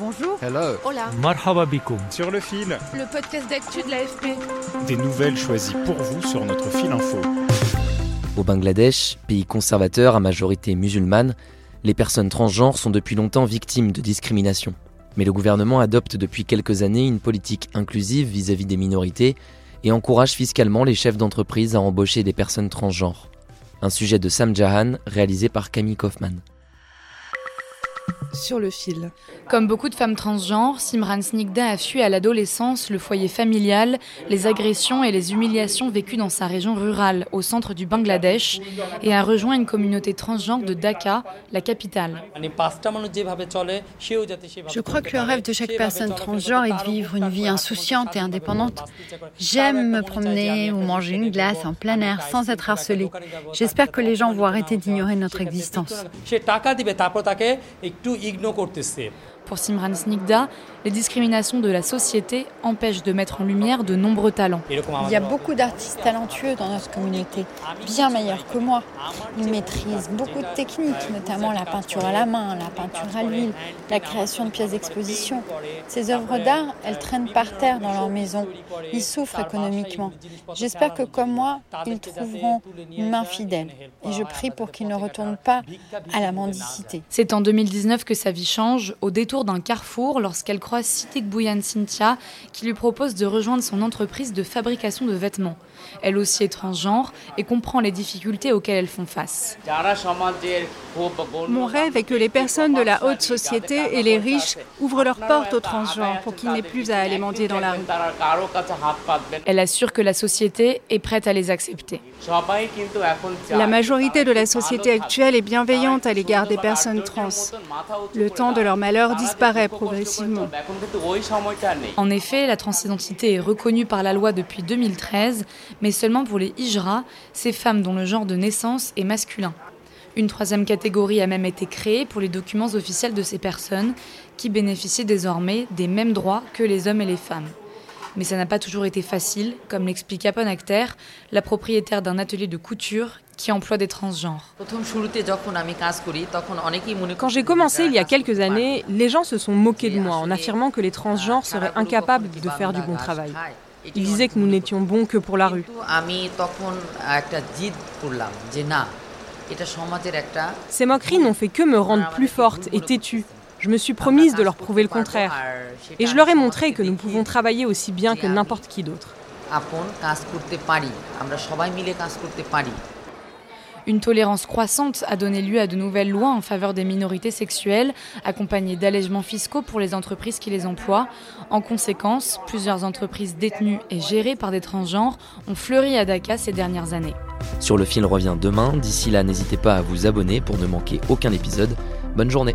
Bonjour. Hello. Hola. Marhaba Sur le fil. Le podcast d'actu de l'AFP. Des nouvelles choisies pour vous sur notre fil info. Au Bangladesh, pays conservateur à majorité musulmane, les personnes transgenres sont depuis longtemps victimes de discrimination. Mais le gouvernement adopte depuis quelques années une politique inclusive vis-à-vis des minorités et encourage fiscalement les chefs d'entreprise à embaucher des personnes transgenres. Un sujet de Sam Jahan réalisé par Camille Kaufman sur le fil. Comme beaucoup de femmes transgenres, Simran Snigda a fui à l'adolescence le foyer familial, les agressions et les humiliations vécues dans sa région rurale, au centre du Bangladesh, et a rejoint une communauté transgenre de Dhaka, la capitale. Je crois que le rêve de chaque personne transgenre est de vivre une vie insouciante et indépendante. J'aime me promener ou manger une glace en plein air sans être harcelée. J'espère que les gens vont arrêter d'ignorer notre existence. Pour Simran Snigda, les discriminations de la société empêchent de mettre en lumière de nombreux talents. Il y a beaucoup d'artistes talentueux dans notre communauté, bien meilleurs que moi. Ils maîtrisent beaucoup de techniques, notamment la peinture à la main, la peinture à l'huile, la création de pièces d'exposition. Ces œuvres d'art, elles traînent par terre dans leur maison. Ils souffrent économiquement. J'espère que, comme moi, ils trouveront une main fidèle. Et je prie pour qu'ils ne retournent pas à la mendicité. C'est en 2019 que sa vie change, au détour d'un carrefour, lorsqu'elle croise Sitik Bouyan Cynthia, qui lui propose de rejoindre son entreprise de fabrication de vêtements. Elle aussi est transgenre et comprend les difficultés auxquelles elles font face. Mon rêve est que les personnes de la haute société et les riches ouvrent leurs portes aux transgenres pour qu'ils n'aient plus à aller mendier dans la rue. Elle assure que la société est prête à les accepter. La majorité de la société actuelle est bienveillante à l'égard des personnes trans. Le temps de leur malheur disparaît progressivement. En effet, la transidentité est reconnue par la loi depuis 2013, mais seulement pour les hijras, ces femmes dont le genre de naissance est masculin. Une troisième catégorie a même été créée pour les documents officiels de ces personnes, qui bénéficient désormais des mêmes droits que les hommes et les femmes. Mais ça n'a pas toujours été facile, comme l'explique Apon Akhter, la propriétaire d'un atelier de couture qui emploie des transgenres. Quand j'ai commencé il y a quelques années, les gens se sont moqués de moi en affirmant que les transgenres seraient incapables de faire du bon travail. Ils disaient que nous n'étions bons que pour la rue. Ces moqueries n'ont fait que me rendre plus forte et têtue. Je me suis promise de leur prouver le contraire. Et je leur ai montré que nous pouvons travailler aussi bien que n'importe qui d'autre. Une tolérance croissante a donné lieu à de nouvelles lois en faveur des minorités sexuelles, accompagnées d'allègements fiscaux pour les entreprises qui les emploient. En conséquence, plusieurs entreprises détenues et gérées par des transgenres ont fleuri à Dakar ces dernières années. Sur le fil revient demain. D'ici là, n'hésitez pas à vous abonner pour ne manquer aucun épisode. Bonne journée